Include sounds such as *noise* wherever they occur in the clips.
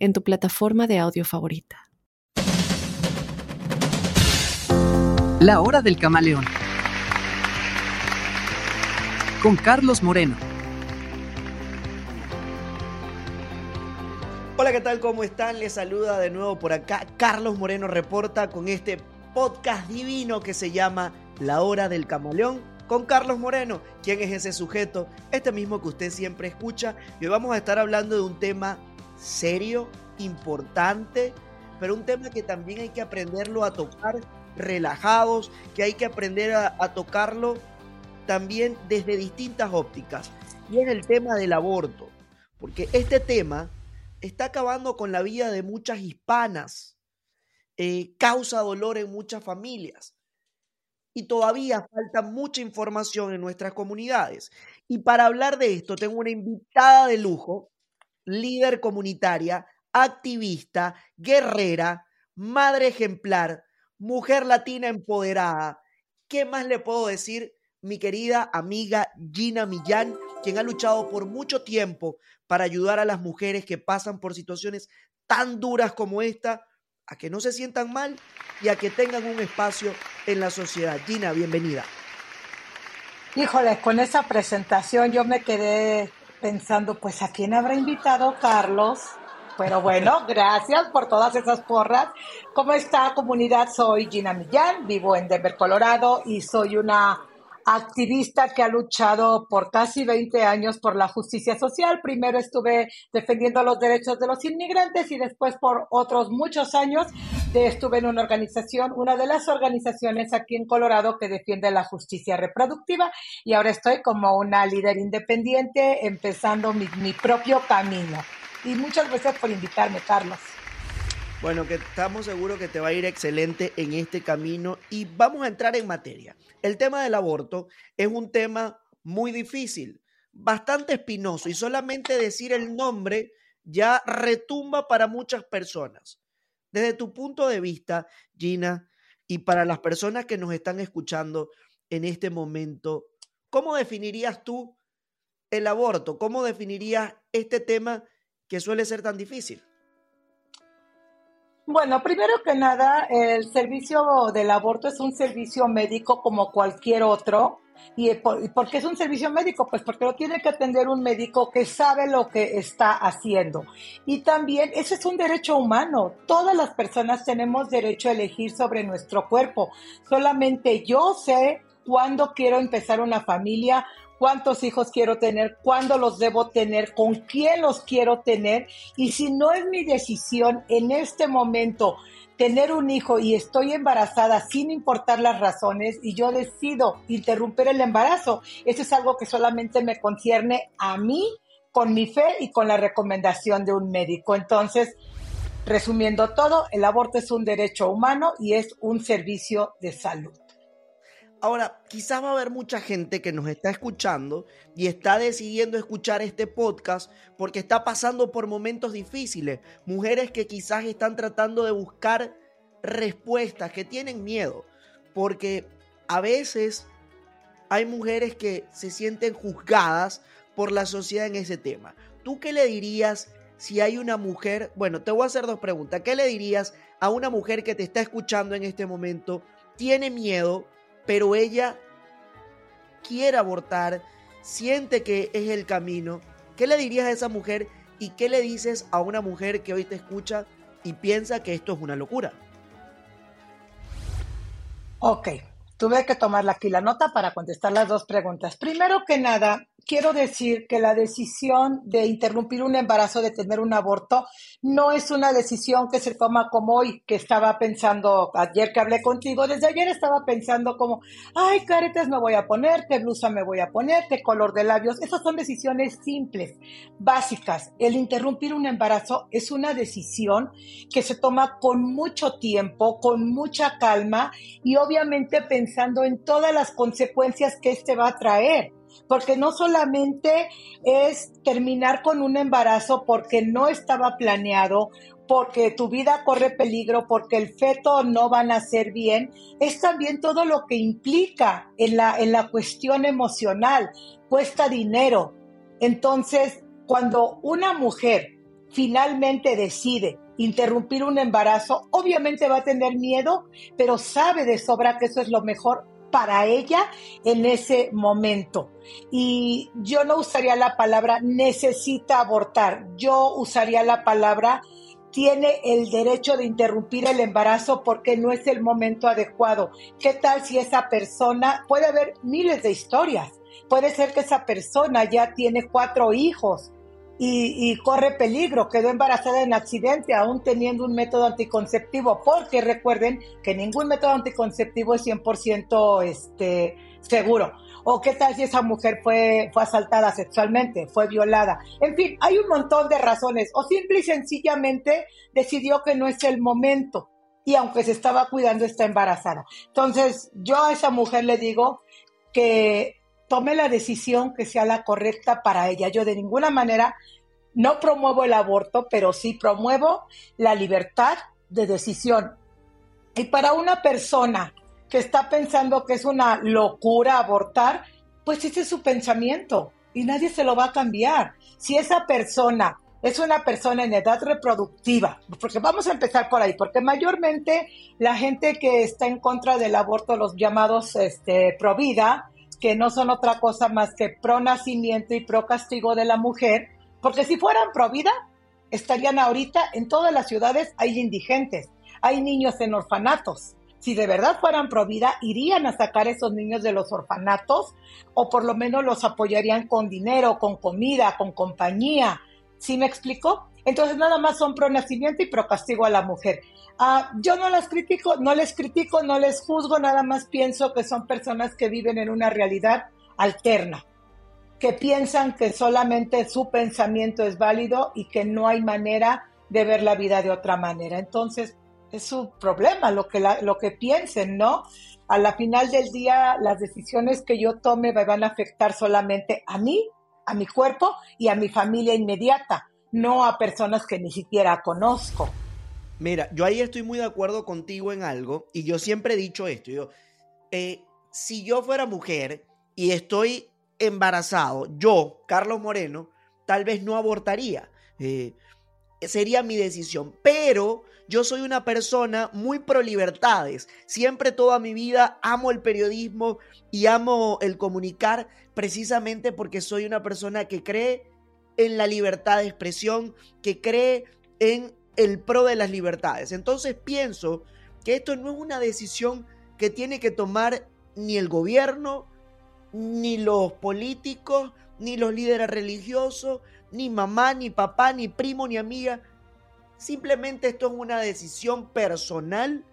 en tu plataforma de audio favorita. La hora del camaleón. Con Carlos Moreno. Hola, ¿qué tal? ¿Cómo están? Les saluda de nuevo por acá Carlos Moreno Reporta con este podcast divino que se llama La hora del camaleón con Carlos Moreno. ¿Quién es ese sujeto? Este mismo que usted siempre escucha. Y hoy vamos a estar hablando de un tema serio, importante, pero un tema que también hay que aprenderlo a tocar relajados, que hay que aprender a, tocarlo también desde distintas ópticas. Y es el tema del aborto, porque este tema está acabando con la vida de muchas hispanas, eh, causa dolor en muchas familias. Y todavía falta mucha información en nuestras comunidades. Y para hablar de esto, tengo una invitada de lujo líder comunitaria, activista, guerrera, madre ejemplar, mujer latina empoderada. ¿Qué más le puedo decir? Mi querida amiga Gina Millán, quien ha luchado por mucho tiempo para ayudar a las mujeres que pasan por situaciones tan duras como esta, a que no se sientan mal y a que tengan un espacio en la sociedad. Gina, bienvenida. Híjole, con esa presentación yo me quedé pensando, pues, ¿a quién habrá invitado Carlos? Pero bueno, *laughs* gracias por todas esas porras. ¿Cómo está comunidad? Soy Gina Millán, vivo en Denver, Colorado y soy una activista que ha luchado por casi 20 años por la justicia social. Primero estuve defendiendo los derechos de los inmigrantes y después por otros muchos años estuve en una organización, una de las organizaciones aquí en Colorado que defiende la justicia reproductiva y ahora estoy como una líder independiente empezando mi, propio camino. Y muchas gracias por invitarme, Carlos. Bueno, que estamos seguros que te va a ir excelente en este camino y vamos a entrar en materia. El tema del aborto es un tema muy difícil, bastante espinoso y solamente decir el nombre ya retumba para muchas personas. Desde tu punto de vista, Gina, y para las personas que nos están escuchando en este momento, ¿cómo definirías tú el aborto? ¿Cómo definirías este tema que suele ser tan difícil? Bueno, primero que nada, el servicio del aborto es un servicio médico como cualquier otro. ¿Y por, qué es un servicio médico? Pues porque lo tiene que atender un médico que sabe lo que está haciendo. Y también ese es un derecho humano. Todas las personas tenemos derecho a elegir sobre nuestro cuerpo. Solamente yo sé cuándo quiero empezar una familia, cuántos hijos quiero tener, cuándo los debo tener, con quién los quiero tener. Y si no es mi decisión en este momento tener un hijo y estoy embarazada sin importar las razones y yo decido interrumpir el embarazo, eso es algo que solamente me concierne a mí con mi fe y con la recomendación de un médico. Entonces, resumiendo todo, el aborto es un derecho humano y es un servicio de salud. Ahora, quizás va a haber mucha gente que nos está escuchando y está decidiendo escuchar este podcast porque está pasando por momentos difíciles. Mujeres que quizás están tratando de buscar respuestas, que tienen miedo. Porque a veces hay mujeres que se sienten juzgadas por la sociedad en ese tema. ¿Tú qué le dirías si hay una mujer? Bueno, te voy a hacer dos preguntas. ¿Qué le dirías a una mujer que te está escuchando en este momento? Tiene miedo pero ella quiere abortar, siente que es el camino. ¿Qué le dirías a esa mujer y qué le dices a una mujer que hoy te escucha y piensa que esto es una locura? Ok, tuve que tomar aquí la nota para contestar las dos preguntas. Primero que nada, quiero decir que la decisión de interrumpir un embarazo, de tener un aborto, no es una decisión que se toma como hoy, que estaba pensando ayer que hablé contigo, desde ayer estaba pensando como, ay, caretas me voy a poner, qué blusa me voy a poner, qué color de labios. Esas son decisiones simples, básicas. El interrumpir un embarazo es una decisión que se toma con mucho tiempo, con mucha calma y obviamente pensando en todas las consecuencias que este va a traer porque no solamente es terminar con un embarazo porque no estaba planeado, porque tu vida corre peligro, porque el feto no va a nacer bien, es también todo lo que implica en la, en la cuestión emocional, cuesta dinero. Entonces, cuando una mujer finalmente decide interrumpir un embarazo, obviamente va a tener miedo, pero sabe de sobra que eso es lo mejor para ella en ese momento. Y yo no usaría la palabra necesita abortar, yo usaría la palabra tiene el derecho de interrumpir el embarazo porque no es el momento adecuado. ¿Qué tal si esa persona, puede haber miles de historias, puede ser que esa persona ya tiene cuatro hijos, y, corre peligro, quedó embarazada en accidente, aún teniendo un método anticonceptivo, porque recuerden que ningún método anticonceptivo es 100% este, seguro. O qué tal si esa mujer fue, fue asaltada sexualmente, fue violada. En fin, hay un montón de razones. O simple y sencillamente decidió que no es el momento. Y aunque se estaba cuidando, está embarazada. Entonces, yo a esa mujer le digo que tome la decisión que sea la correcta para ella. Yo de ninguna manera no promuevo el aborto, pero sí promuevo la libertad de decisión. Y para una persona que está pensando que es una locura abortar, pues ese es su pensamiento y nadie se lo va a cambiar. Si esa persona es una persona en edad reproductiva, porque vamos a empezar por ahí, porque mayormente la gente que está en contra del aborto, los llamados este, pro que no son otra cosa más que pro nacimiento y pro castigo de la mujer, porque si fueran pro vida, estarían ahorita en todas las ciudades hay indigentes, hay niños en orfanatos. Si de verdad fueran pro vida, irían a sacar esos niños de los orfanatos o por lo menos los apoyarían con dinero, con comida, con compañía. ¿Sí me explico? Entonces nada más son pro nacimiento y pro castigo a la mujer. Ah, yo no las critico, no les critico, no les juzgo, nada más pienso que son personas que viven en una realidad alterna, que piensan que solamente su pensamiento es válido y que no hay manera de ver la vida de otra manera. Entonces, es su problema lo que, lo que piensen, ¿no? A la final del día, las decisiones que yo tome me van a afectar solamente a mí, a mi cuerpo y a mi familia inmediata, no a personas que ni siquiera conozco. Mira, yo ahí estoy muy de acuerdo contigo en algo y yo siempre he dicho esto. Yo, eh, si yo fuera mujer y estoy embarazado, yo, Carlos Moreno, tal vez no abortaría. Eh, sería mi decisión. Pero yo soy una persona muy pro libertades. Siempre toda mi vida amo el periodismo y amo el comunicar precisamente porque soy una persona que cree en la libertad de expresión, que cree en el pro de las libertades. Entonces pienso que esto no es una decisión que tiene que tomar ni el gobierno, ni los políticos, ni los líderes religiosos, ni mamá, ni papá, ni primo, ni amiga. Simplemente esto es una decisión personal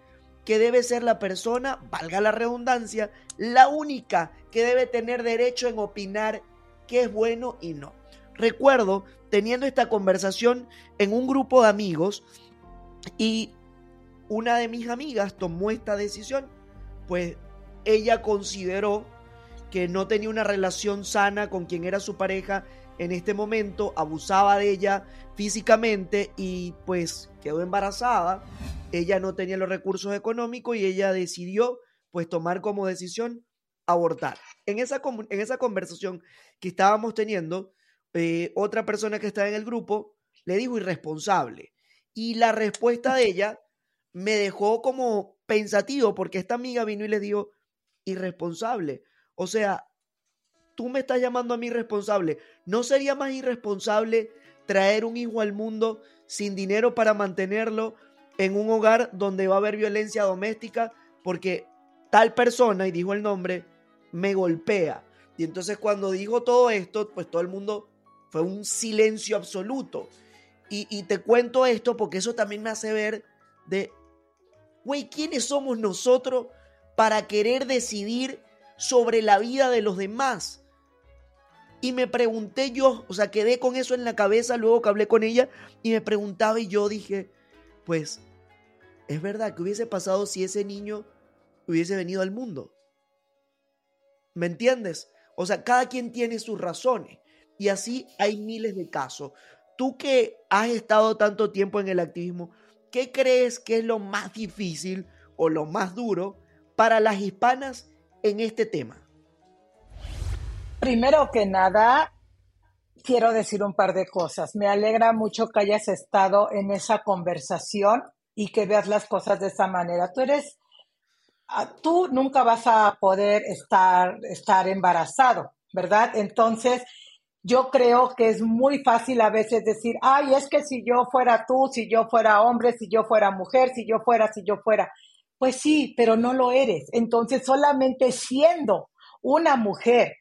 que debe ser la persona, valga la redundancia, la única que debe tener derecho en opinar qué es bueno y no. Recuerdo teniendo esta conversación en un grupo de amigos y una de mis amigas tomó esta decisión, pues ella consideró que no tenía una relación sana con quien era su pareja en este momento, abusaba de ella físicamente y pues quedó embarazada. Ella no tenía los recursos económicos y ella decidió pues tomar como decisión abortar. En esa, en esa conversación que estábamos teniendo, eh, otra persona que estaba en el grupo le dijo irresponsable. Y la respuesta de ella me dejó como pensativo porque esta amiga vino y le dijo irresponsable. O sea, tú me estás llamando a mí irresponsable. ¿No sería más irresponsable traer un hijo al mundo sin dinero para mantenerlo en un hogar donde va a haber violencia doméstica porque tal persona, y dijo el nombre, me golpea, Y entonces cuando dijo todo esto, pues todo el mundo fue un silencio absoluto. Y, te cuento esto porque eso también me hace ver de, güey, ¿quiénes somos nosotros para querer decidir sobre la vida de los demás? Y me pregunté yo, o sea, quedé con eso en la cabeza luego que hablé con ella y me preguntaba y yo dije, pues, es verdad que hubiese pasado si ese niño hubiese venido al mundo. ¿Me entiendes? O sea, cada quien tiene sus razones y así hay miles de casos. Tú que has estado tanto tiempo en el activismo, ¿qué crees que es lo más difícil o lo más duro para las hispanas en este tema? Primero que nada, quiero decir un par de cosas. Me alegra mucho que hayas estado en esa conversación y que veas las cosas de esa manera. Tú eres, ah, tú nunca vas a poder estar, estar embarazado, ¿verdad? Entonces, yo creo que es muy fácil a veces decir, ay, es que si yo fuera tú, si yo fuera hombre, si yo fuera mujer, si yo fuera, si yo fuera. Pues sí, pero no lo eres. Entonces, solamente siendo una mujer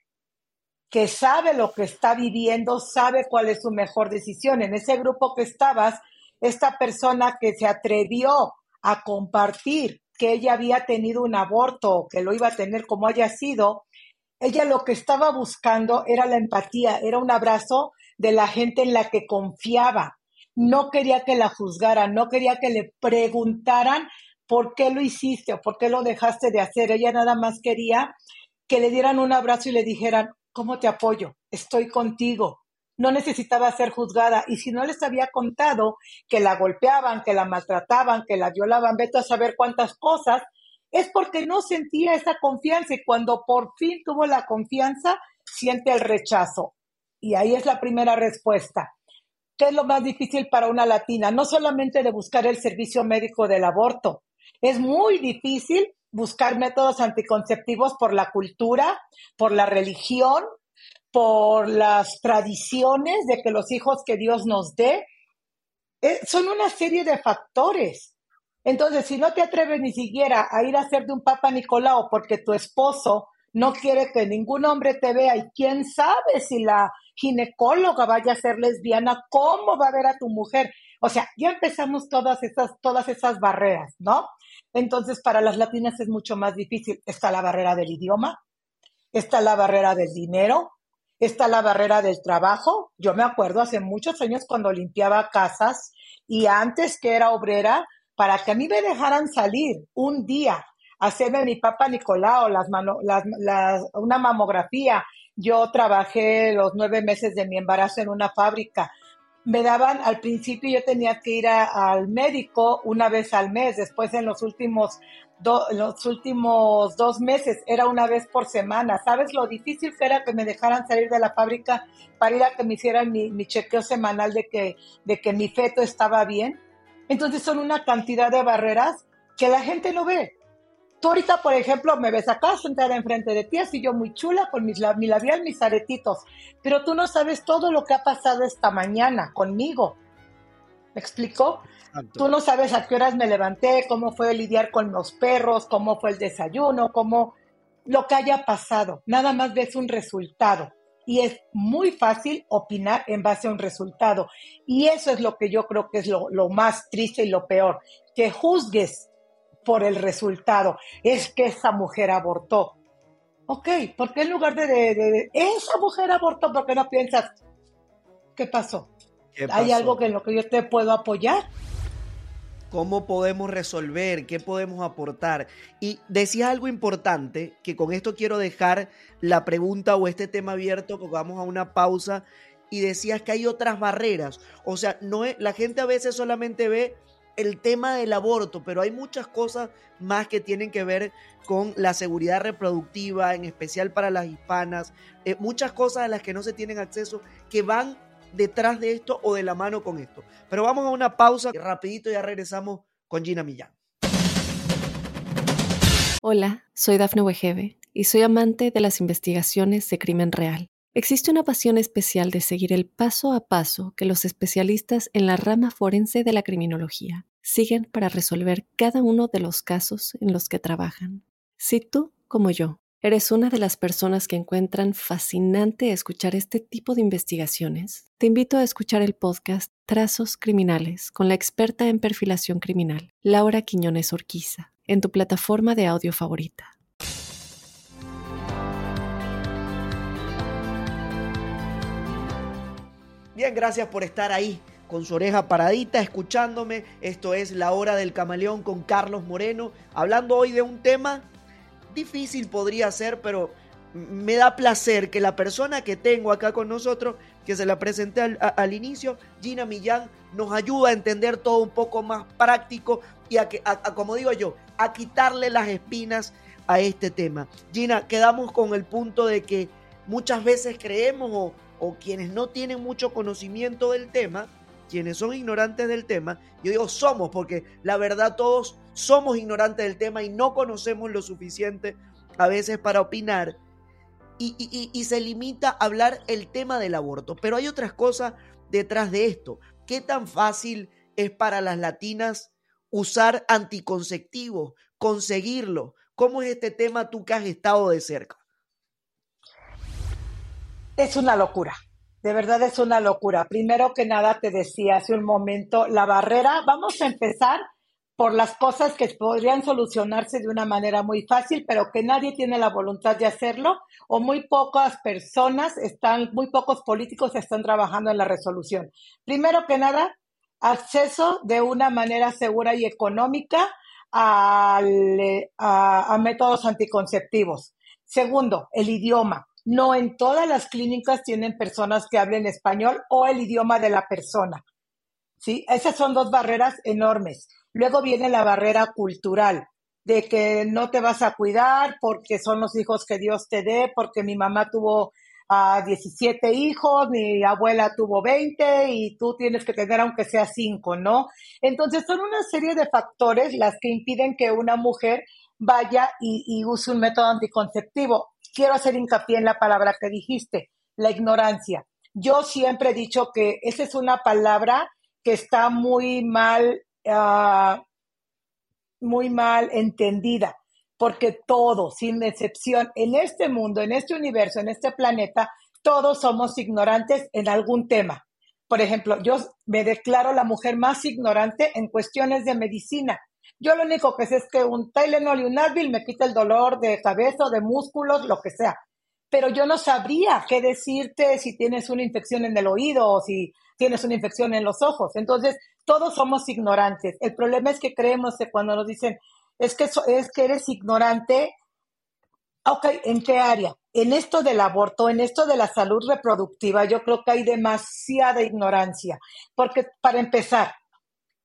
que sabe lo que está viviendo, sabe cuál es su mejor decisión. En ese grupo que estabas, esta persona que se atrevió a compartir que ella había tenido un aborto, que lo iba a tener como haya sido, ella lo que estaba buscando era la empatía, era un abrazo de la gente en la que confiaba. No quería que la juzgaran, no quería que le preguntaran por qué lo hiciste o por qué lo dejaste de hacer. Ella nada más quería que le dieran un abrazo y le dijeran, ¿cómo te apoyo? Estoy contigo. No necesitaba ser juzgada. Y si no les había contado que la golpeaban, que la maltrataban, que la violaban, vete a saber cuántas cosas, es porque no sentía esa confianza y cuando por fin tuvo la confianza, siente el rechazo. Y ahí es la primera respuesta. ¿Qué es lo más difícil para una latina? No solamente de buscar el servicio médico del aborto. Es muy difícil buscar métodos anticonceptivos por la cultura, por la religión, por las tradiciones de que los hijos que Dios nos dé. Eh, son una serie de factores. Entonces, si no te atreves ni siquiera a ir a de un Papa Nicolau porque tu esposo no quiere que ningún hombre te vea y quién sabe si la ginecóloga vaya a ser lesbiana, cómo va a ver a tu mujer. O sea, ya empezamos todas esas, todas esas barreras, ¿no? Entonces, para las latinas es mucho más difícil. Está la barrera del idioma, está la barrera del dinero, está la barrera del trabajo. Yo me acuerdo hace muchos años cuando limpiaba casas y antes que era obrera, para que a mí me dejaran salir un día hacerme mi papá Nicolau, las las, una mamografía. Yo trabajé los nueve meses de mi embarazo en una fábrica. Me daban, al principio yo tenía que ir al médico una vez al mes, después en los últimos, los últimos dos meses era una vez por semana. ¿Sabes lo difícil que era que me dejaran salir de la fábrica para ir a que me hicieran mi, mi chequeo semanal de que, de que mi feto estaba bien? Entonces son una cantidad de barreras que la gente no ve. Tú ahorita, por ejemplo, me ves acá sentada enfrente de ti, así yo muy chula, con mis, mi labial, mis aretitos, pero tú no sabes todo lo que ha pasado esta mañana conmigo. ¿Me explico? Tú no sabes a qué horas me levanté, cómo fue lidiar con los perros, cómo fue el desayuno, cómo lo que haya pasado. Nada más ves un resultado y es muy fácil opinar en base a un resultado. Y eso es lo que yo creo que es lo, más triste y lo peor, que juzgues por el resultado. Es que esa mujer abortó. Ok, ¿por qué en lugar de, de, esa mujer abortó, por qué no piensas, ¿qué pasó? ¿Hay algo que en lo que yo te puedo apoyar? Cómo podemos resolver, qué podemos aportar. Y decía algo importante, que con esto quiero dejar la pregunta o este tema abierto, que vamos a una pausa, y decías que hay otras barreras. O sea, no es, la gente a veces solamente ve el tema del aborto, pero hay muchas cosas más que tienen que ver con la seguridad reproductiva, en especial para las hispanas, eh, muchas cosas a las que no se tienen acceso que van detrás de esto o de la mano con esto. Pero vamos a una pausa y rapidito ya regresamos con Gina Millán. Hola, soy Dafne Wegebe y soy amante de las investigaciones de crimen real. Existe una pasión especial de seguir el paso a paso que los especialistas en la rama forense de la criminología siguen para resolver cada uno de los casos en los que trabajan. Si tú, como yo, ¿Eres una de las personas que encuentran fascinante escuchar este tipo de investigaciones? Te invito a escuchar el podcast Trazos Criminales con la experta en perfilación criminal, Laura Quiñones Orquiza, en tu plataforma de audio favorita. Bien, gracias por estar ahí con su oreja paradita, escuchándome. Esto es La Hora del Camaleón con Carlos Moreno, hablando hoy de un tema difícil podría ser, pero me da placer que la persona que tengo acá con nosotros, que se la presenté al, inicio, Gina Millán, nos ayuda a entender todo un poco más práctico y a, que, como digo yo, a quitarle las espinas a este tema. Gina, quedamos con el punto de que muchas veces creemos o, o quienes no tienen mucho conocimiento del tema, quienes son ignorantes del tema, yo digo somos, porque la verdad todos somos ignorantes del tema y no conocemos lo suficiente a veces para opinar. Y, se limita a hablar el tema del aborto. Pero hay otras cosas detrás de esto. ¿Qué tan fácil es para las latinas usar anticonceptivos, conseguirlo? ¿Cómo es este tema tú que has estado de cerca? Es una locura. De verdad es una locura. Primero que nada, te decía hace un momento, la barrera, vamos a empezar por las cosas que podrían solucionarse de una manera muy fácil, pero que nadie tiene la voluntad de hacerlo, o muy pocas personas están, muy pocos políticos están trabajando en la resolución. Primero que nada, acceso de una manera segura y económica a, a métodos anticonceptivos. Segundo, el idioma. No en todas las clínicas tienen personas que hablen español o el idioma de la persona. ¿Sí? Esas son dos barreras enormes. Luego viene la barrera cultural, de que no te vas a cuidar porque son los hijos que Dios te dé, porque mi mamá tuvo a 17 hijos, mi abuela tuvo 20 y tú tienes que tener aunque sea 5, ¿no? Entonces son una serie de factores las que impiden que una mujer vaya y use un método anticonceptivo quiero hacer hincapié en la palabra que dijiste, la ignorancia. Yo siempre he dicho que esa es una palabra que está muy mal, ah, muy mal entendida, porque todos, sin excepción, en este mundo, en este universo, en este planeta, todos somos ignorantes en algún tema. Por ejemplo, yo me declaro la mujer más ignorante en cuestiones de medicina. Yo lo único que sé es que un Tylenol y un Advil me quita el dolor de cabeza, de músculos, lo que sea. Pero yo no sabría qué decirte si tienes una infección en el oído o si tienes una infección en los ojos. Entonces, todos somos ignorantes. El problema es que creemos que cuando nos dicen, es que, es que eres ignorante, ok, ¿en qué área? En esto del aborto, en esto de la salud reproductiva, yo creo que hay demasiada ignorancia. Porque, para empezar,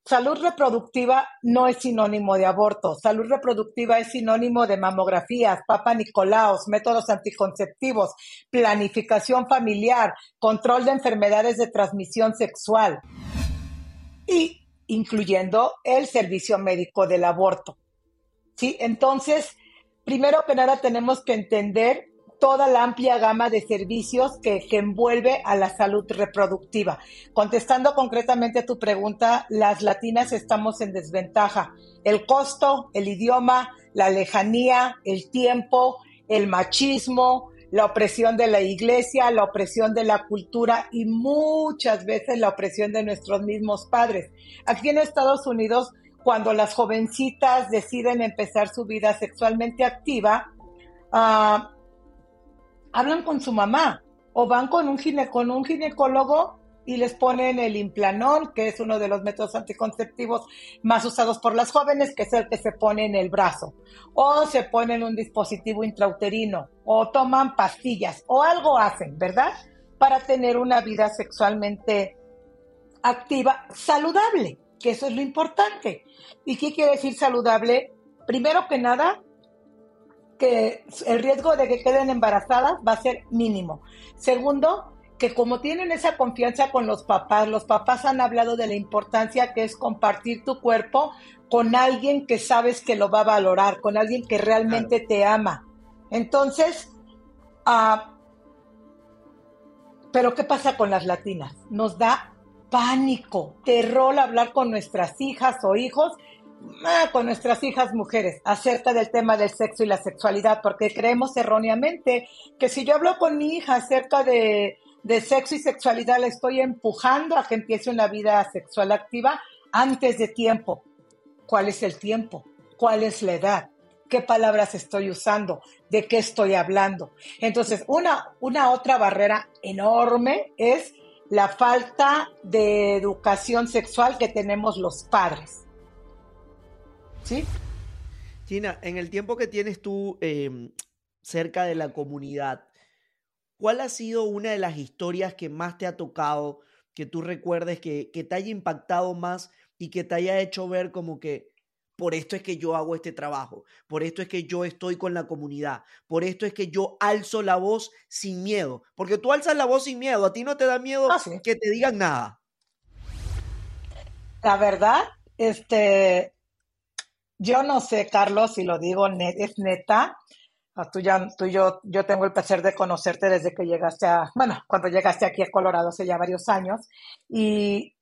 Salud reproductiva no es sinónimo de aborto. Salud reproductiva es sinónimo de mamografías, papa Nicolaos, métodos anticonceptivos, planificación familiar, control de enfermedades de transmisión sexual y incluyendo el servicio médico del aborto. ¿Sí? Entonces, primero que nada tenemos que entender toda la amplia gama de servicios que, envuelve a la salud reproductiva. Contestando concretamente a tu pregunta, las latinas estamos en desventaja. El costo, el idioma, la lejanía, el tiempo, el machismo, la opresión de la iglesia, la opresión de la cultura y muchas veces la opresión de nuestros mismos padres. Aquí en Estados Unidos, cuando las jovencitas deciden empezar su vida sexualmente activa, uh, hablan con su mamá o van con un, con un ginecólogo y les ponen el implanón, que es uno de los métodos anticonceptivos más usados por las jóvenes, que es el que se pone en el brazo. O se ponen un dispositivo intrauterino, o toman pastillas, o algo hacen, ¿verdad? Para tener una vida sexualmente activa, saludable, que eso es lo importante. ¿Y qué quiere decir saludable? Primero que nada, que el riesgo de que queden embarazadas va a ser mínimo. Segundo, que como tienen esa confianza con los papás, los papás han hablado de la importancia que es compartir tu cuerpo con alguien que sabes que lo va a valorar, con alguien que realmente te ama. Entonces, ah, pero ¿qué pasa con las latinas? Nos da pánico, terror hablar con nuestras hijas o hijos con nuestras hijas mujeres acerca del tema del sexo y la sexualidad, porque creemos erróneamente que si yo hablo con mi hija acerca de, de sexo y sexualidad, la estoy empujando a que empiece una vida sexual activa antes de tiempo. ¿Cuál es el tiempo? ¿Cuál es la edad? qué palabras estoy usando, de qué estoy hablando. Entonces, una, una otra barrera enorme es la falta de educación sexual que tenemos los padres. ¿Sí? Gina, en el tiempo que tienes tú em, cerca de la comunidad, ¿cuál ha sido una de las historias que más te ha tocado, que tú recuerdes, que, que te haya impactado más y que te haya hecho ver como que por esto es que yo hago este trabajo, por esto es que yo estoy con la comunidad, por esto es que yo alzo la voz sin miedo, porque tú alzas la voz sin miedo, a ti no te da miedo ah, que te digan nada. La verdad, este, yo no sé, Carlos, si lo digo es neta. Ah, tú, ya, tú yo, yo tengo el placer de conocerte desde que llegaste a, bueno, cuando llegaste aquí a Colorado hace ya varios años. Y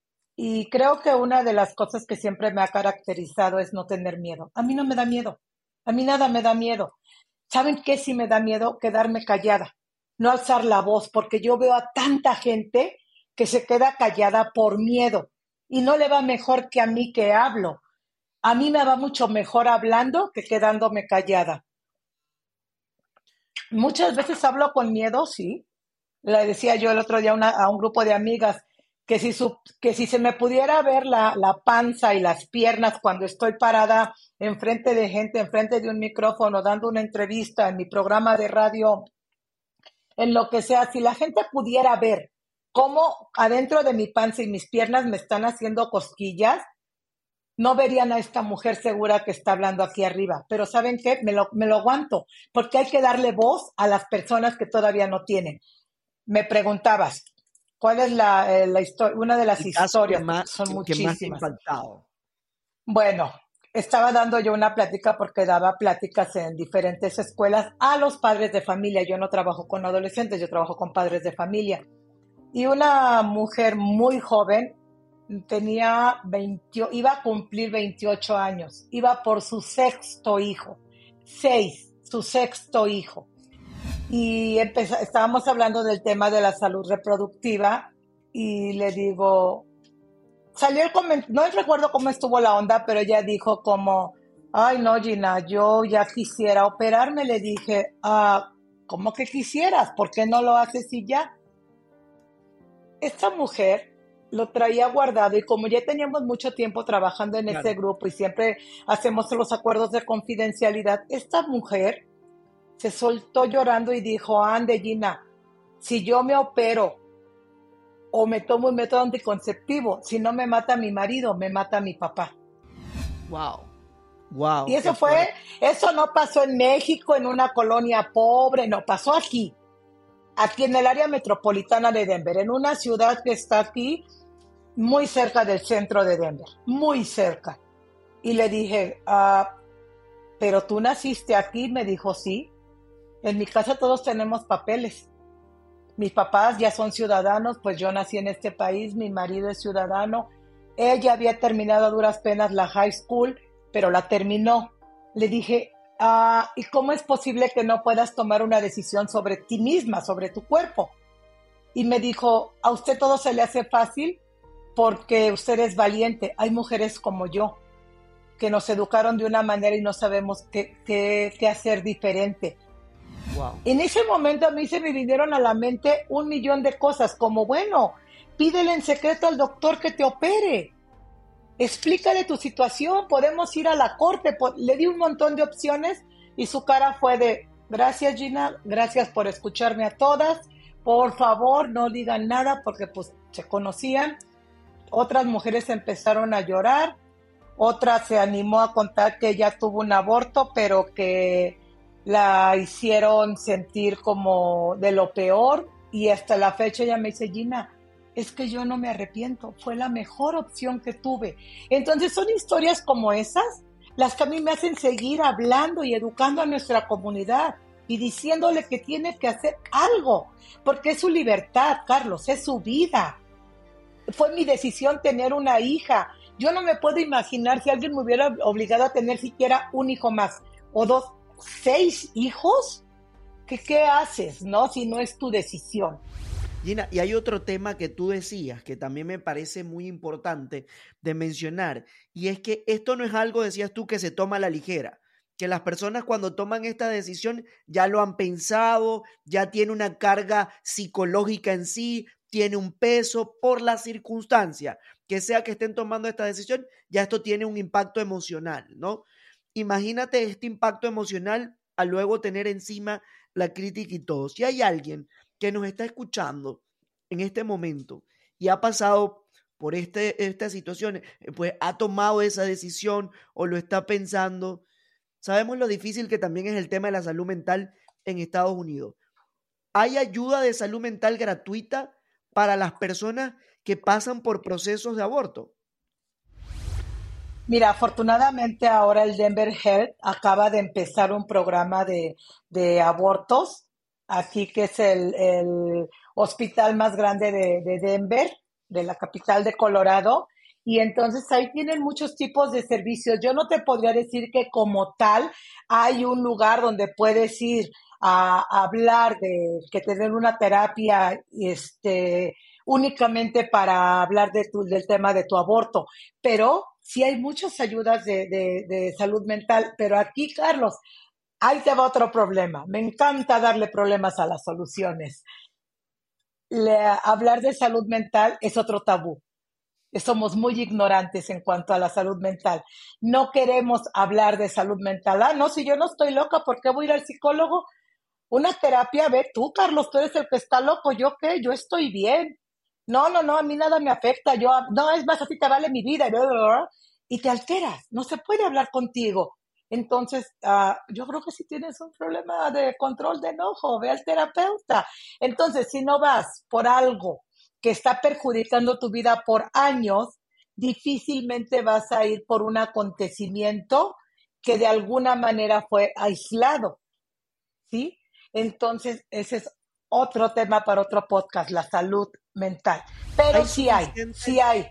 y creo que una de las cosas que siempre me ha caracterizado es no tener miedo. A mí no me da miedo. A mí nada me da miedo. ¿Saben qué sí me da miedo? Quedarme callada, no alzar la voz, porque yo veo a tanta gente que se queda callada por miedo y no le va mejor que a mí que hablo. A mí me va mucho mejor hablando que quedándome callada. Muchas veces hablo con miedo, sí. Le decía yo el otro día a un grupo de amigas, que si, que si se me pudiera ver la, la, panza y las piernas cuando estoy parada enfrente de gente, enfrente de un micrófono, dando una entrevista en mi programa de radio, en lo que sea, si la gente pudiera ver cómo adentro de mi panza y mis piernas me están haciendo cosquillas, no verían a esta mujer segura que está hablando aquí arriba. Pero ¿saben qué? Me lo, me lo aguanto, porque hay que darle voz a las personas que todavía no tienen. Me preguntabas, ¿Cuál es la, eh, la historia? Una de las historias, más, son muchísimas. Que más impactado. Bueno, estaba dando yo una plática porque daba pláticas en diferentes escuelas a los padres de familia. Yo no trabajo con adolescentes, yo trabajo con padres de familia. Y una mujer muy joven, tenía 20, iba a cumplir 28 años, iba por su sexto hijo, seis, su sexto hijo. Y estábamos hablando del tema de la salud reproductiva y le digo, salió el comentario, no recuerdo cómo estuvo la onda, pero ella dijo como, ay no Gina, yo ya quisiera operarme, le dije, ah, ¿cómo que quisieras? ¿Por qué no lo haces y ya? Esta mujer lo traía guardado y como ya teníamos mucho tiempo trabajando en ese grupo y siempre hacemos los acuerdos de confidencialidad, esta mujer se soltó llorando y dijo, ande Gina, si yo me opero o me tomo un método anticonceptivo, si no me mata mi marido, me mata mi papá. Wow. Wow. Y eso fue, eso no pasó en México, en una colonia pobre, no, pasó aquí, aquí en el área metropolitana de Denver, en una ciudad que está aquí, muy cerca del centro de Denver, muy cerca. Y le dije, ah, pero tú naciste aquí, me dijo, sí. En mi casa todos tenemos papeles. Mis papás ya son ciudadanos, pues yo nací en este país, mi marido es ciudadano. Ella había terminado a duras penas la high school, pero la terminó. Le dije, ah, ¿y cómo es posible que no puedas tomar una decisión sobre ti misma, sobre tu cuerpo? Y me dijo, a usted todo se le hace fácil porque usted es valiente. Hay mujeres como yo que nos educaron de una manera y no sabemos qué, qué, qué hacer diferente. En ese momento a mí se me vinieron a la mente un millón de cosas, como bueno, pídele en secreto al doctor que te opere. Explícale tu situación, podemos ir a la corte. Le di un montón de opciones y su cara fue de, gracias Gina, gracias por escucharme a todas. Por favor, no digan nada porque pues se conocían. Otras mujeres empezaron a llorar, otra se animó a contar que ella tuvo un aborto, pero que la hicieron sentir como de lo peor y hasta la fecha ella me dice, Gina, es que yo no me arrepiento, fue la mejor opción que tuve. Entonces son historias como esas las que a mí me hacen seguir hablando y educando a nuestra comunidad y diciéndole que tiene que hacer algo, porque es su libertad, Carlos, es su vida. Fue mi decisión tener una hija. Yo no me puedo imaginar si alguien me hubiera obligado a tener siquiera un hijo más o dos, seis hijos. ¿Qué, haces, no? Si no es tu decisión. Gina, y hay otro tema que tú decías que también me parece muy importante de mencionar, y es que esto no es algo, decías tú, que se toma a la ligera, que las personas cuando toman esta decisión ya lo han pensado, ya tiene una carga psicológica en sí, tiene un peso por la circunstancia, que sea que estén tomando esta decisión, ya esto tiene un impacto emocional, ¿no? Imagínate este impacto emocional al luego tener encima la crítica y todo. Si hay alguien que nos está escuchando en este momento y ha pasado por este, esta situación, eh, pues ha tomado esa decisión o lo está pensando, sabemos lo difícil que también es el tema de la salud mental en Estados Unidos. ¿Hay ayuda de salud mental gratuita para las personas que pasan por procesos de aborto? Mira, afortunadamente ahora el Denver Health acaba de empezar un programa de, de abortos aquí que es el, hospital más grande de, Denver, de la capital de Colorado. Y entonces ahí tienen muchos tipos de servicios. Yo no te podría decir que como tal hay un lugar donde puedes ir a, hablar de que te den una terapia este, únicamente para hablar de tu, del tema de tu aborto, pero sí hay muchas ayudas de, de salud mental. Pero aquí, Carlos, Ahí te va otro problema. Me encanta darle problemas a las soluciones. hablar de salud mental es otro tabú. Somos muy ignorantes en cuanto a la salud mental. No queremos hablar de salud mental. Ah, no, si yo no estoy loca, ¿por qué voy a ir al psicólogo? Una terapia, ve tú, Carlos, tú eres el que está loco, ¿yo qué? Yo estoy bien. No, no, no, a mí nada me afecta. Yo, no, es más, así te vale mi vida. Y te alteras. No se puede hablar contigo. Entonces, uh, yo creo que si tienes un problema de control de enojo, ve al terapeuta. Entonces, si no vas por algo que está perjudicando tu vida por años, difícilmente vas a ir por un acontecimiento que de alguna manera fue aislado. ¿Sí? Entonces, ese es otro tema para otro podcast, la salud mental. Pero sí hay, sí hay.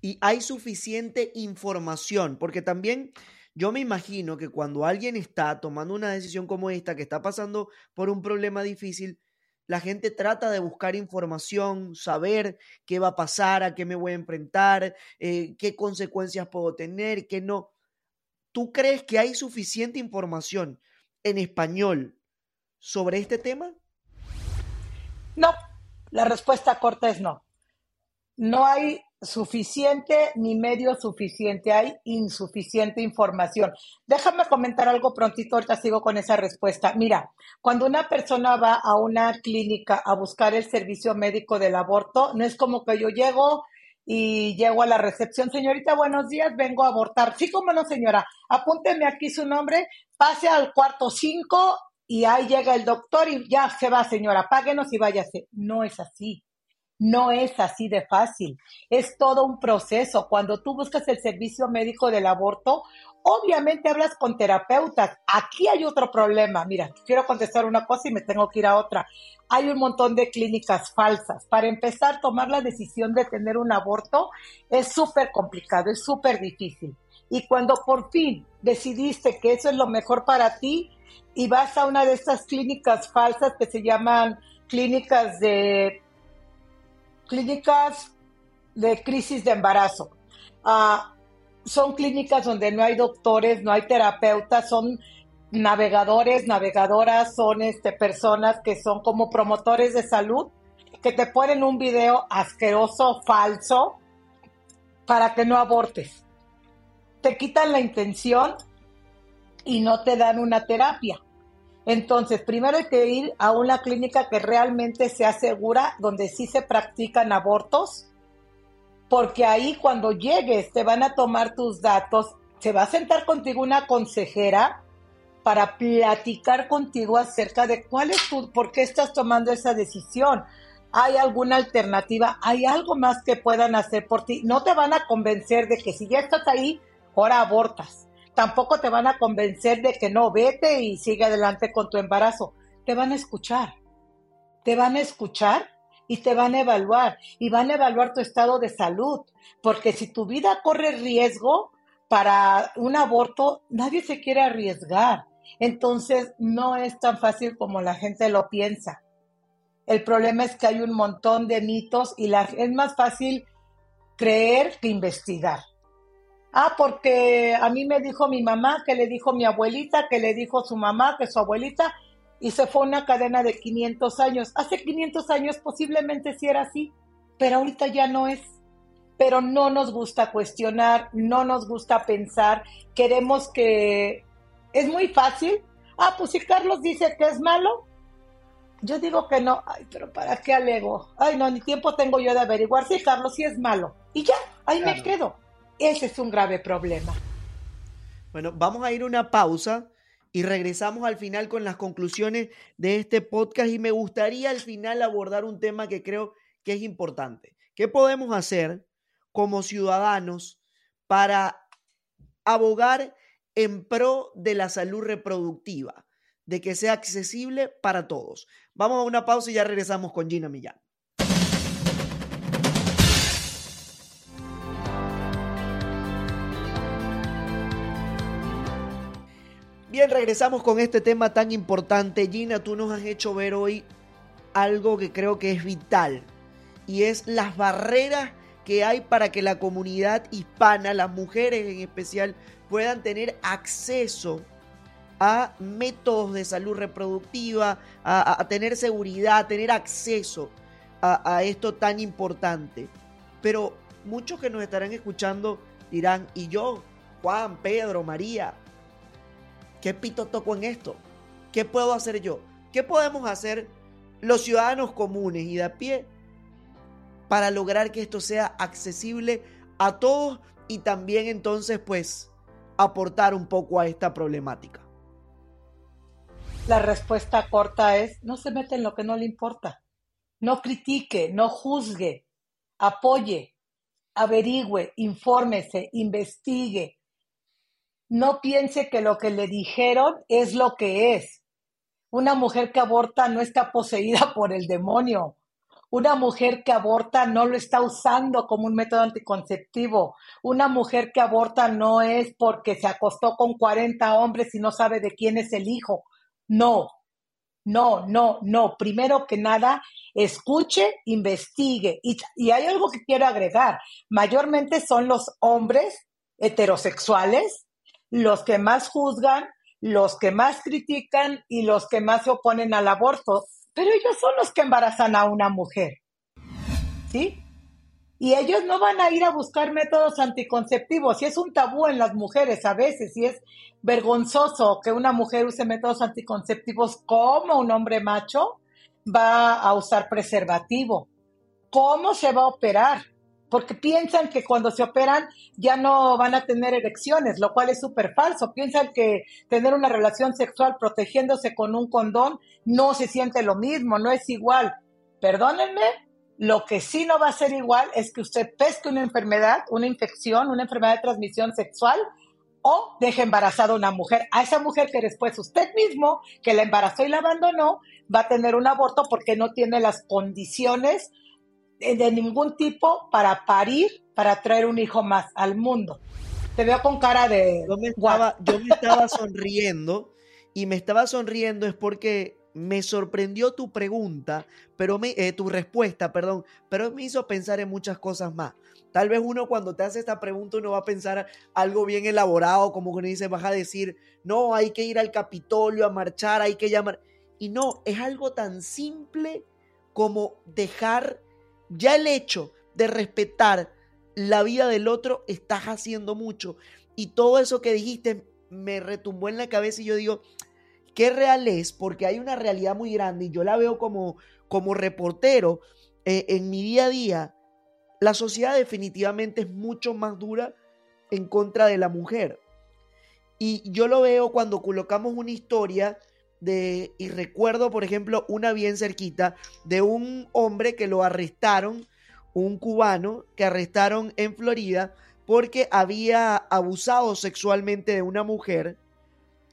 Y hay suficiente información, porque también yo me imagino que cuando alguien está tomando una decisión como esta, que está pasando por un problema difícil, la gente trata de buscar información, saber qué va a pasar, a qué me voy a enfrentar, eh, qué consecuencias puedo tener, qué no. ¿Tú crees que hay suficiente información en español sobre este tema? No, la respuesta corta es no. No hay suficiente ni medio suficiente, hay insuficiente información. Déjame comentar algo prontito, ahorita sigo con esa respuesta. Mira, cuando una persona va a una clínica a buscar el servicio médico del aborto, no es como que yo llego y llego a la recepción, señorita, buenos días, vengo a abortar. Sí, como no, señora, apúnteme aquí su nombre, pase al cuarto 5 y ahí llega el doctor y ya se va, señora, páguenos y váyase. No es así. No es así de fácil, es todo un proceso. Cuando tú buscas el servicio médico del aborto, obviamente hablas con terapeutas. Aquí hay otro problema. Mira, quiero contestar una cosa y me tengo que ir a otra. Hay un montón de clínicas falsas. Para empezar, tomar la decisión de tener un aborto es súper complicado, es súper difícil. Y cuando por fin decidiste que eso es lo mejor para ti y vas a una de estas clínicas falsas que se llaman clínicas de clínicas de crisis de embarazo. Ah, son clínicas donde no hay doctores, no hay terapeutas, son navegadores, navegadoras, son este, personas que son como promotores de salud, que te ponen un video asqueroso, falso, para que no abortes. Te quitan la intención y no te dan una terapia. Entonces, primero hay que ir a una clínica que realmente sea segura, donde sí se practican abortos, porque ahí cuando llegues te van a tomar tus datos, se va a sentar contigo una consejera para platicar contigo acerca de cuál es tu, por qué estás tomando esa decisión. ¿Hay alguna alternativa? ¿Hay algo más que puedan hacer por ti? No te van a convencer de que si ya estás ahí, ahora abortas tampoco te van a convencer de que no, vete y sigue adelante con tu embarazo. Te van a escuchar. Te van a escuchar y te van a evaluar y van a evaluar tu estado de salud, porque si tu vida corre riesgo para un aborto, nadie se quiere arriesgar. Entonces, no es tan fácil como la gente lo piensa. El problema es que hay un montón de mitos y es más fácil creer que investigar. Ah, porque a mí me dijo mi mamá, que le dijo mi abuelita, que le dijo su mamá, que su abuelita, y se fue una cadena de 500 años. Hace 500 años posiblemente sí era así, pero ahorita ya no es. Pero no nos gusta cuestionar, no nos gusta pensar, queremos que... Es muy fácil. Ah, pues si Carlos dice que es malo, yo digo que no. Ay, pero ¿para qué alego? Ay, no, ni tiempo tengo yo de averiguar si Carlos sí es malo. Y ya, ahí me quedo. Ese es un grave problema. Bueno, vamos a ir a una pausa y regresamos al final con las conclusiones de este podcast y me gustaría al final abordar un tema que creo que es importante. ¿Qué podemos hacer como ciudadanos para abogar en pro de la salud reproductiva, de que sea accesible para todos? Vamos a una pausa y ya regresamos con Gina Millán. Bien, regresamos con este tema tan importante. Gina, tú nos has hecho ver hoy algo que creo que es vital y es las barreras que hay para que la comunidad hispana, las mujeres en especial, puedan tener acceso a métodos de salud reproductiva, a, tener seguridad, a tener acceso a, esto tan importante. Pero muchos que nos estarán escuchando dirán, ¿y yo? Juan, Pedro, María, ¿Qué pito toco en esto? ¿Qué puedo hacer yo? ¿Qué podemos hacer los ciudadanos comunes y de a pie para lograr que esto sea accesible a todos y también entonces pues aportar un poco a esta problemática? La respuesta corta es, no se mete en lo que no le importa. No critique, no juzgue, apoye, averigüe, infórmese, investigue, no piense que lo que le dijeron es lo que es. Una mujer que aborta no está poseída *laughs* por el demonio. Una mujer que aborta no lo está usando como un método anticonceptivo. Una mujer que aborta no es porque se acostó con 40 hombres y no sabe de quién es el hijo. No, no, no, no. Primero que nada, escuche, investigue. Y, y hay algo que quiero agregar. Mayormente son los hombres heterosexuales los que más juzgan, los que más critican y los que más se oponen al aborto, pero ellos son los que embarazan a una mujer. ¿Sí? Y ellos no van a ir a buscar métodos anticonceptivos. Y es un tabú en las mujeres a veces, y es vergonzoso que una mujer use métodos anticonceptivos como un hombre macho va a usar preservativo. ¿Cómo se va a operar? Porque piensan que cuando se operan ya no van a tener erecciones, lo cual es súper falso. Piensan que tener una relación sexual protegiéndose con un condón no se siente lo mismo, no es igual. Perdónenme, lo que sí no va a ser igual es que usted pesque una enfermedad, una infección, una enfermedad de transmisión sexual o deje embarazada a una mujer. A esa mujer que después usted mismo, que la embarazó y la abandonó, va a tener un aborto porque no tiene las condiciones de ningún tipo para parir, para traer un hijo más al mundo. Te veo con cara de... Yo me estaba, yo me *laughs* estaba sonriendo y me estaba sonriendo es porque me sorprendió tu pregunta, pero me, eh, tu respuesta, perdón, pero me hizo pensar en muchas cosas más. Tal vez uno cuando te hace esta pregunta uno va a pensar algo bien elaborado, como que uno dice, vas a decir, no, hay que ir al Capitolio a marchar, hay que llamar. Y no, es algo tan simple como dejar ya el hecho de respetar la vida del otro, estás haciendo mucho. Y todo eso que dijiste me retumbó en la cabeza y yo digo, ¿qué real es? Porque hay una realidad muy grande y yo la veo como, como reportero eh, en mi día a día. La sociedad definitivamente es mucho más dura en contra de la mujer. Y yo lo veo cuando colocamos una historia de, y recuerdo, por ejemplo, una bien cerquita de un hombre que lo arrestaron, un cubano que arrestaron en Florida porque había abusado sexualmente de una mujer,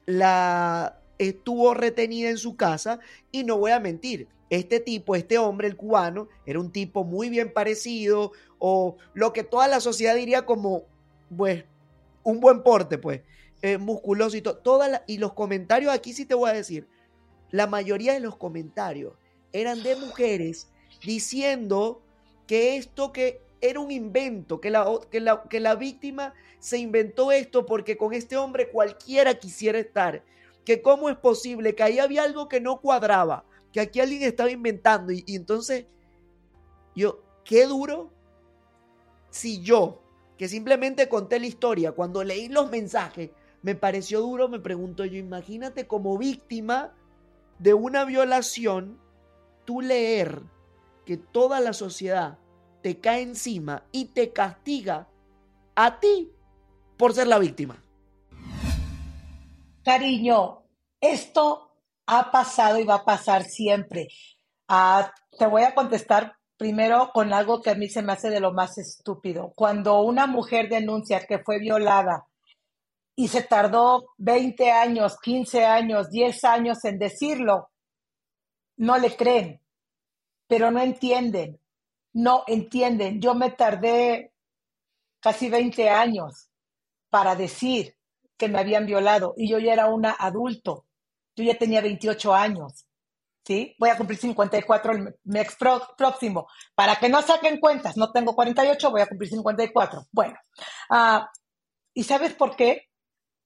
la estuvo retenida en su casa y no voy a mentir, este tipo, este hombre, el cubano, era un tipo muy bien parecido o lo que toda la sociedad diría como, pues, un buen porte, pues, eh, musculoso y todo. y los comentarios aquí sí te voy a decir, la mayoría de los comentarios eran de mujeres diciendo que esto que era un invento, que la, que la, que la víctima se inventó esto porque con este hombre cualquiera quisiera estar, que cómo es posible, que ahí había algo que no cuadraba, que aquí alguien estaba inventando y entonces yo, qué duro si yo, que simplemente conté la historia, cuando leí los mensajes, me pareció duro, me pregunto yo, imagínate como víctima de una violación, tú leer que toda la sociedad te cae encima y te castiga a ti por ser la víctima. Cariño, esto ha pasado y va a pasar siempre. Ah, te voy a contestar primero con algo que a mí se me hace de lo más estúpido. Cuando una mujer denuncia que fue violada y se tardó 20 años, 15 años, 10 años en decirlo, no le creen, pero no entienden, no entienden. Yo me tardé casi 20 años para decir que me habían violado y yo ya era una adulto. Yo ya tenía 28 años. ¿Sí? Voy a cumplir 54 el mes próximo. Para que no saquen cuentas, no tengo 48, voy a cumplir 54. Bueno, uh, ¿y sabes por qué?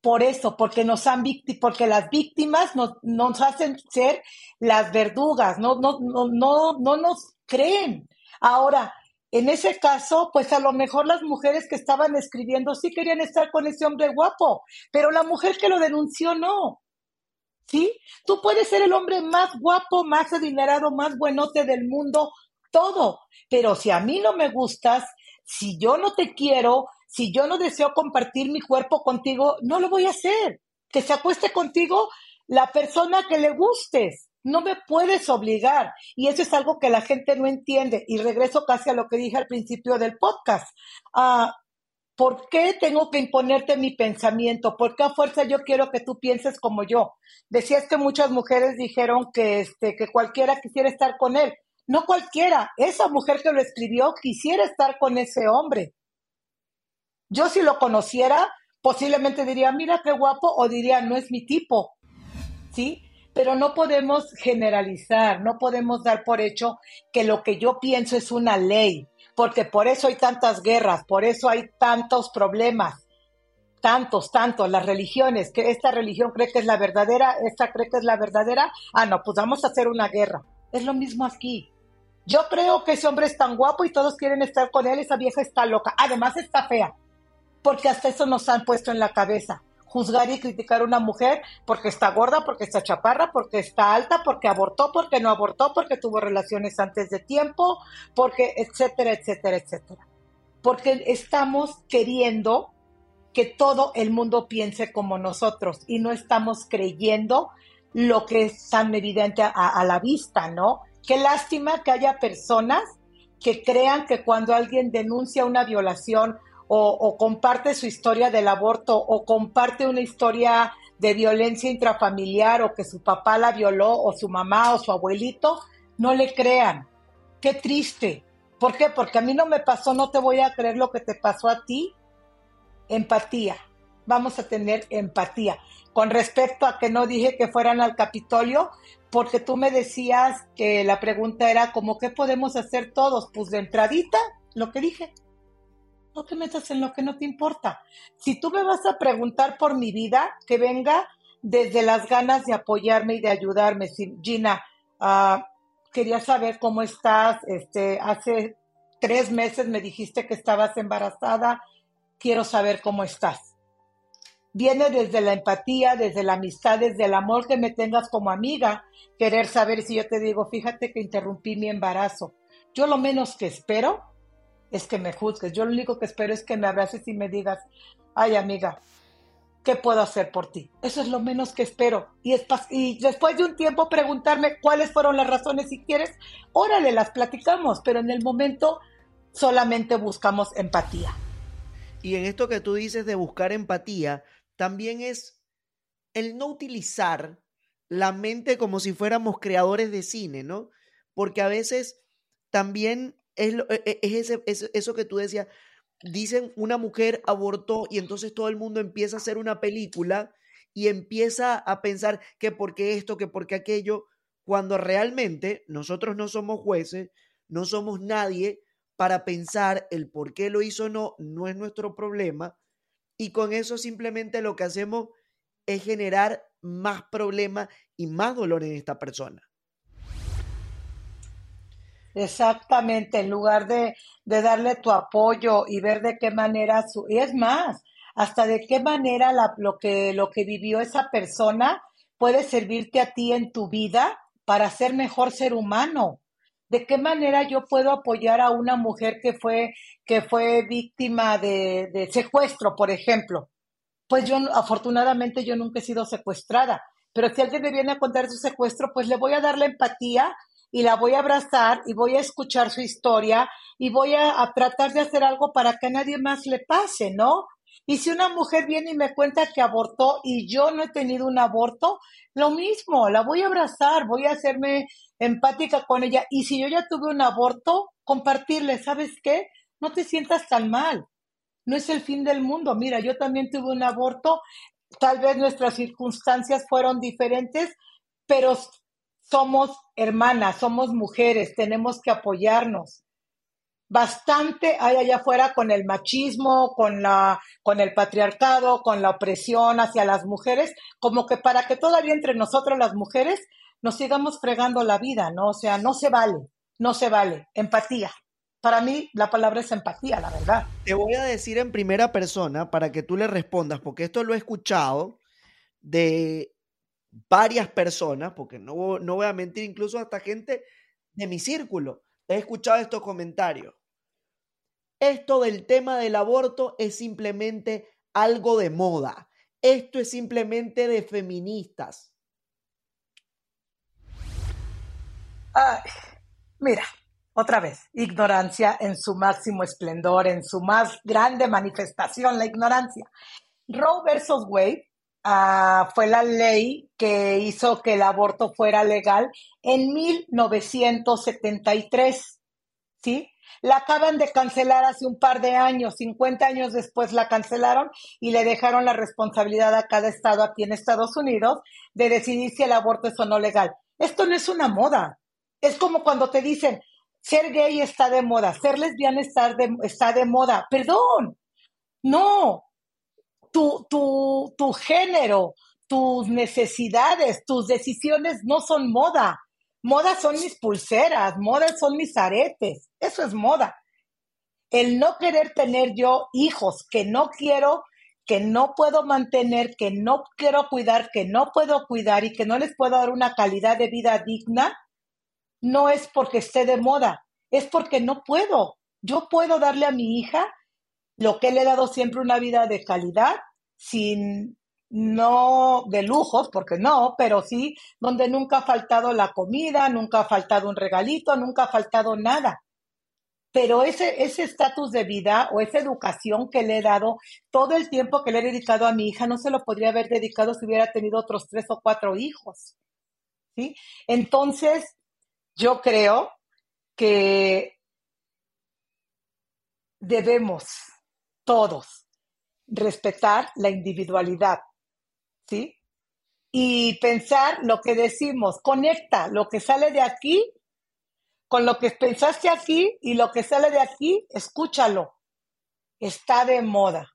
Por eso, porque nos han porque las víctimas nos, nos hacen ser las verdugas, no, no, no, no, no nos creen. Ahora, en ese caso, pues a lo mejor las mujeres que estaban escribiendo sí querían estar con ese hombre guapo, pero la mujer que lo denunció no. ¿Sí? Tú puedes ser el hombre más guapo, más adinerado, más buenote del mundo, todo. Pero si a mí no me gustas, si yo no te quiero, si yo no deseo compartir mi cuerpo contigo, no lo voy a hacer. Que se acueste contigo la persona que le gustes. No me puedes obligar. Y eso es algo que la gente no entiende. Y regreso casi a lo que dije al principio del podcast. Ah, ¿Por qué tengo que imponerte mi pensamiento? ¿Por qué a fuerza yo quiero que tú pienses como yo? Decías que muchas mujeres dijeron que, este, que cualquiera quisiera estar con él. No cualquiera. Esa mujer que lo escribió quisiera estar con ese hombre. Yo si lo conociera, posiblemente diría, mira qué guapo, o diría, no es mi tipo. ¿Sí? pero no podemos generalizar, no podemos dar por hecho que lo que yo pienso es una ley, porque por eso hay tantas guerras, por eso hay tantos problemas, tantos, tantos, las religiones, que esta religión cree que es la verdadera, esta cree que es la verdadera, ah, no, pues vamos a hacer una guerra. Es lo mismo aquí. Yo creo que ese hombre es tan guapo y todos quieren estar con él, esa vieja está loca, además está fea, porque hasta eso nos han puesto en la cabeza juzgar y criticar a una mujer porque está gorda, porque está chaparra, porque está alta, porque abortó, porque no abortó, porque tuvo relaciones antes de tiempo, porque etcétera, etcétera, etcétera. Porque estamos queriendo que todo el mundo piense como nosotros y no estamos creyendo lo que es tan evidente a, a la vista, ¿no? Qué lástima que haya personas que crean que cuando alguien denuncia una violación o, comparte su historia del aborto o comparte una historia de violencia intrafamiliar o que su papá la violó o su mamá o su abuelito, no le crean. Qué triste. ¿Por qué? Porque a mí no me pasó, no te voy a creer lo que te pasó a ti. Empatía. Vamos a tener empatía. Con respecto a que no dije que fueran al Capitolio, porque tú me decías que la pregunta era como, ¿qué podemos hacer todos? Pues de entradita, lo que dije no te metas en lo que no te importa. Si tú me vas a preguntar por mi vida, que venga desde las ganas de apoyarme y de ayudarme. Gina, ah, quería saber cómo estás. Este, hace tres meses me dijiste que estabas embarazada. Quiero saber cómo estás. Viene desde la empatía, desde la amistad, desde el amor que me tengas como amiga, querer saber si yo te digo, fíjate que interrumpí mi embarazo. Yo lo menos que espero es que me juzgues. Yo lo único que espero es que me abraces y me digas, ay amiga, ¿qué puedo hacer por ti? Eso es lo menos que espero. Y, y después de un tiempo preguntarme cuáles fueron las razones, si quieres, órale, las platicamos, pero en el momento solamente buscamos empatía. Y en esto que tú dices de buscar empatía, también es el no utilizar la mente como si fuéramos creadores de cine, ¿no? porque a veces también es, e, e, es ese, eso que tú decías, dicen una mujer abortó y entonces todo el mundo empieza a hacer una película y empieza a pensar que por qué esto, que por qué aquello, cuando realmente nosotros no somos jueces, no somos nadie para pensar el por qué lo hizo o no, no es nuestro problema. Y con eso simplemente lo que hacemos es generar más problemas y más dolor en esta persona. Exactamente, en lugar de, de, darle tu apoyo y ver de qué manera, su, y es más, hasta de qué manera lo, que, lo que vivió esa persona puede servirte a ti en tu vida para ser mejor ser humano. ¿De qué manera yo puedo apoyar a una mujer que fue, que fue víctima de, de secuestro, por ejemplo? Pues yo, afortunadamente, yo nunca he sido secuestrada, pero si alguien me viene a contar su secuestro, pues le voy a dar la empatía y la voy a abrazar y voy a escuchar su historia y voy a, tratar de hacer algo para que a nadie más le pase, ¿no? Y si una mujer viene y me cuenta que abortó y yo no he tenido un aborto, lo mismo, la voy a abrazar, voy a hacerme empática con ella. Y si yo ya tuve un aborto, compartirle, ¿sabes qué? No te sientas tan mal. No es el fin del mundo. Mira, yo también tuve un aborto. Tal vez nuestras circunstancias fueron diferentes, pero somos hermanas, somos mujeres, tenemos que apoyarnos bastante hay allá afuera con el machismo, con la, con el patriarcado, con la opresión hacia las mujeres, como que para que todavía entre nosotros las mujeres nos sigamos fregando la vida, ¿no? O sea, no se vale, no se vale. Empatía. Para mí la palabra es empatía, la verdad. Te voy a decir en primera persona para que tú le respondas, porque esto lo he escuchado de varias personas, porque no, no voy a mentir, incluso hasta gente de mi círculo. He escuchado estos comentarios. Esto del tema del aborto es simplemente algo de moda. Esto es simplemente de feministas. mira, otra vez, ignorancia en su máximo esplendor, en su más grande manifestación, la ignorancia. Roe versus Wade fue la ley que hizo que el aborto fuera legal en 1973, ¿sí? La acaban de cancelar hace un par de años, 50 años después la cancelaron y le dejaron la responsabilidad a cada estado aquí en Estados Unidos de decidir si el aborto es o no legal. Esto no es una moda. Es como cuando te dicen, ser gay está de moda, ser lesbiana está de, está de moda. Perdón, no. Tu, tu, tu género, tus necesidades, tus decisiones no son moda. Moda son mis pulseras, moda son mis aretes, eso es moda. El no querer tener yo hijos que no quiero, que no puedo mantener, que no quiero cuidar, que no puedo cuidar y que no les puedo dar una calidad de vida digna, no es porque esté de moda, es porque no puedo. Yo puedo darle a mi hija lo que le he dado siempre una vida de calidad, sin no de lujos, porque no, pero sí donde nunca ha faltado la comida, nunca ha faltado un regalito, nunca ha faltado nada. Pero ese estatus de vida o esa educación que le he dado, todo el tiempo que le he dedicado a mi hija, no se lo podría haber dedicado si hubiera tenido otros tres o cuatro hijos. ¿Sí? Entonces, yo creo que debemos todos respetar la individualidad ¿sí? Y pensar lo que decimos, conecta lo que sale de aquí con lo que pensaste aquí y lo que sale de aquí, escúchalo. Está de moda.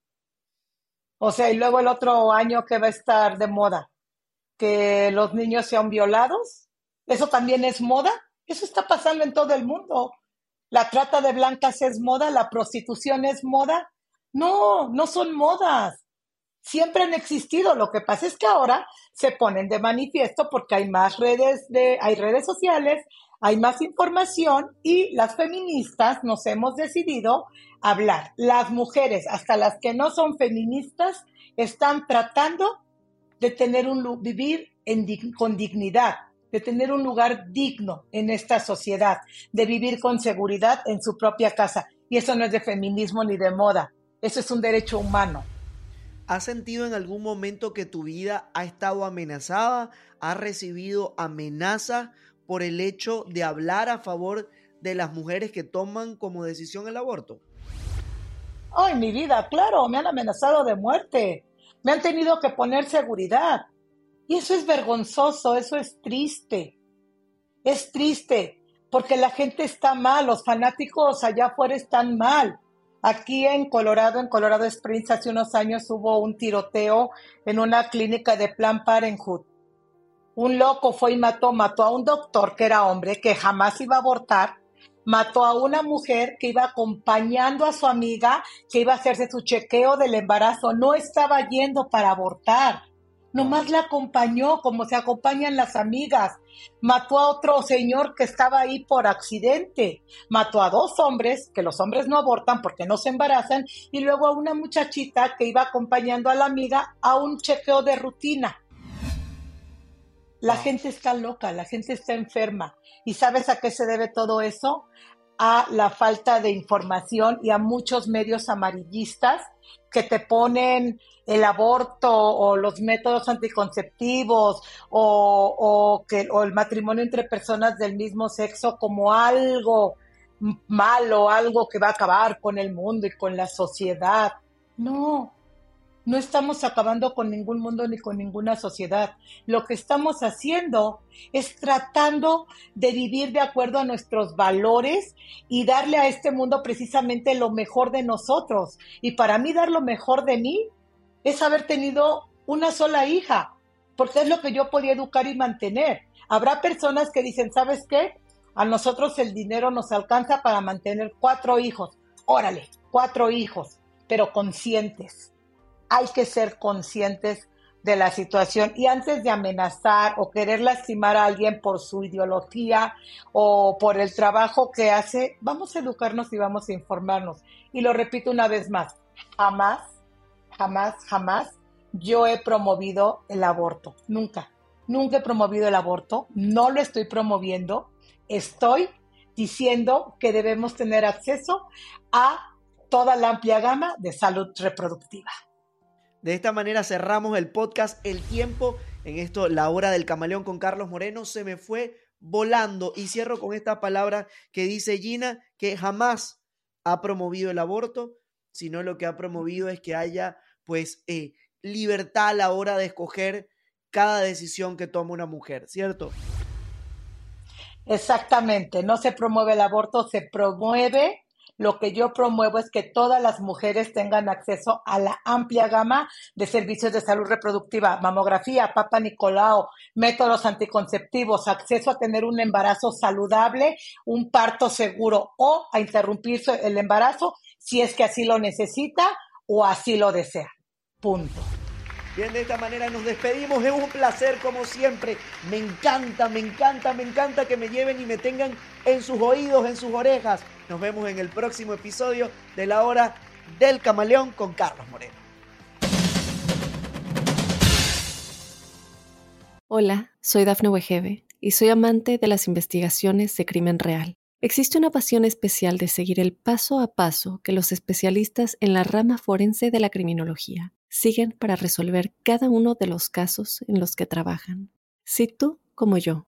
O sea, y luego el otro año que va a estar de moda, que los niños sean violados, eso también es moda. Eso está pasando en todo el mundo. La trata de blancas es moda, la prostitución es moda. No, no son modas siempre han existido. Lo que pasa es que ahora se ponen de manifiesto porque hay más redes de, hay redes sociales, hay más información y las feministas nos hemos decidido hablar. Las mujeres, hasta las que no son feministas, están tratando de tener un vivir con dignidad, de tener un lugar digno en esta sociedad, de vivir con seguridad en su propia casa. Y eso no es de feminismo ni de moda, eso es un derecho humano. ¿Has sentido en algún momento que tu vida ha estado amenazada? ¿Has recibido amenazas por el hecho de hablar a favor de las mujeres que toman como decisión el aborto? Ay, mi vida, claro, me han amenazado de muerte. Me han tenido que poner seguridad. Y eso es vergonzoso, eso es triste. Es triste porque la gente está mal, los fanáticos allá afuera están mal. Aquí en Colorado, en Colorado Springs, hace unos años hubo un tiroteo en una clínica de Plan Parenthood. Un loco fue y mató, mató a un doctor que era hombre, que jamás iba a abortar, mató a una mujer que iba acompañando a su amiga, que iba a hacerse su chequeo del embarazo, no estaba yendo para abortar. Nomás la acompañó como se acompañan las amigas. Mató a otro señor que estaba ahí por accidente. Mató a dos hombres, que los hombres no abortan porque no se embarazan, y luego a una muchachita que iba acompañando a la amiga a un chequeo de rutina. La gente está loca, la gente está enferma. ¿Y sabes a qué se debe todo eso? A la falta de información y a muchos medios amarillistas que te ponen el aborto o los métodos anticonceptivos o, que, o el matrimonio entre personas del mismo sexo como algo malo, algo que va a acabar con el mundo y con la sociedad. No, no estamos acabando con ningún mundo ni con ninguna sociedad. Lo que estamos haciendo es tratando de vivir de acuerdo a nuestros valores y darle a este mundo precisamente lo mejor de nosotros. Y para mí dar lo mejor de mí es haber tenido una sola hija, porque es lo que yo podía educar y mantener. Habrá personas que dicen, ¿sabes qué? A nosotros el dinero nos alcanza para mantener cuatro hijos. Órale, cuatro hijos, pero conscientes. Hay que ser conscientes de la situación y antes de amenazar o querer lastimar a alguien por su ideología o por el trabajo que hace, vamos a educarnos y vamos a informarnos. Y lo repito una vez más, jamás jamás, jamás yo he promovido el aborto. Nunca. Nunca he promovido el aborto. No lo estoy promoviendo. Estoy diciendo que debemos tener acceso a toda la amplia gama de salud reproductiva. De esta manera cerramos el podcast El tiempo. En esto, la hora del camaleón con Carlos Moreno se me fue volando. Y cierro con esta palabra que dice Gina, que jamás ha promovido el aborto, sino lo que ha promovido es que haya pues eh, libertad a la hora de escoger cada decisión que toma una mujer, ¿cierto? Exactamente, no se promueve el aborto, se promueve lo que yo promuevo es que todas las mujeres tengan acceso a la amplia gama de servicios de salud reproductiva, mamografía, papa Nicolau, métodos anticonceptivos, acceso a tener un embarazo saludable, un parto seguro o a interrumpir el embarazo si es que así lo necesita o así lo desea. Punto. Bien, de esta manera nos despedimos. Es un placer como siempre. Me encanta, me encanta, me encanta que me lleven y me tengan en sus oídos, en sus orejas. Nos vemos en el próximo episodio de La Hora del Camaleón con Carlos Moreno. Hola, soy Dafne Wegebe y soy amante de las investigaciones de crimen real. Existe una pasión especial de seguir el paso a paso que los especialistas en la rama forense de la criminología siguen para resolver cada uno de los casos en los que trabajan. Si tú, como yo,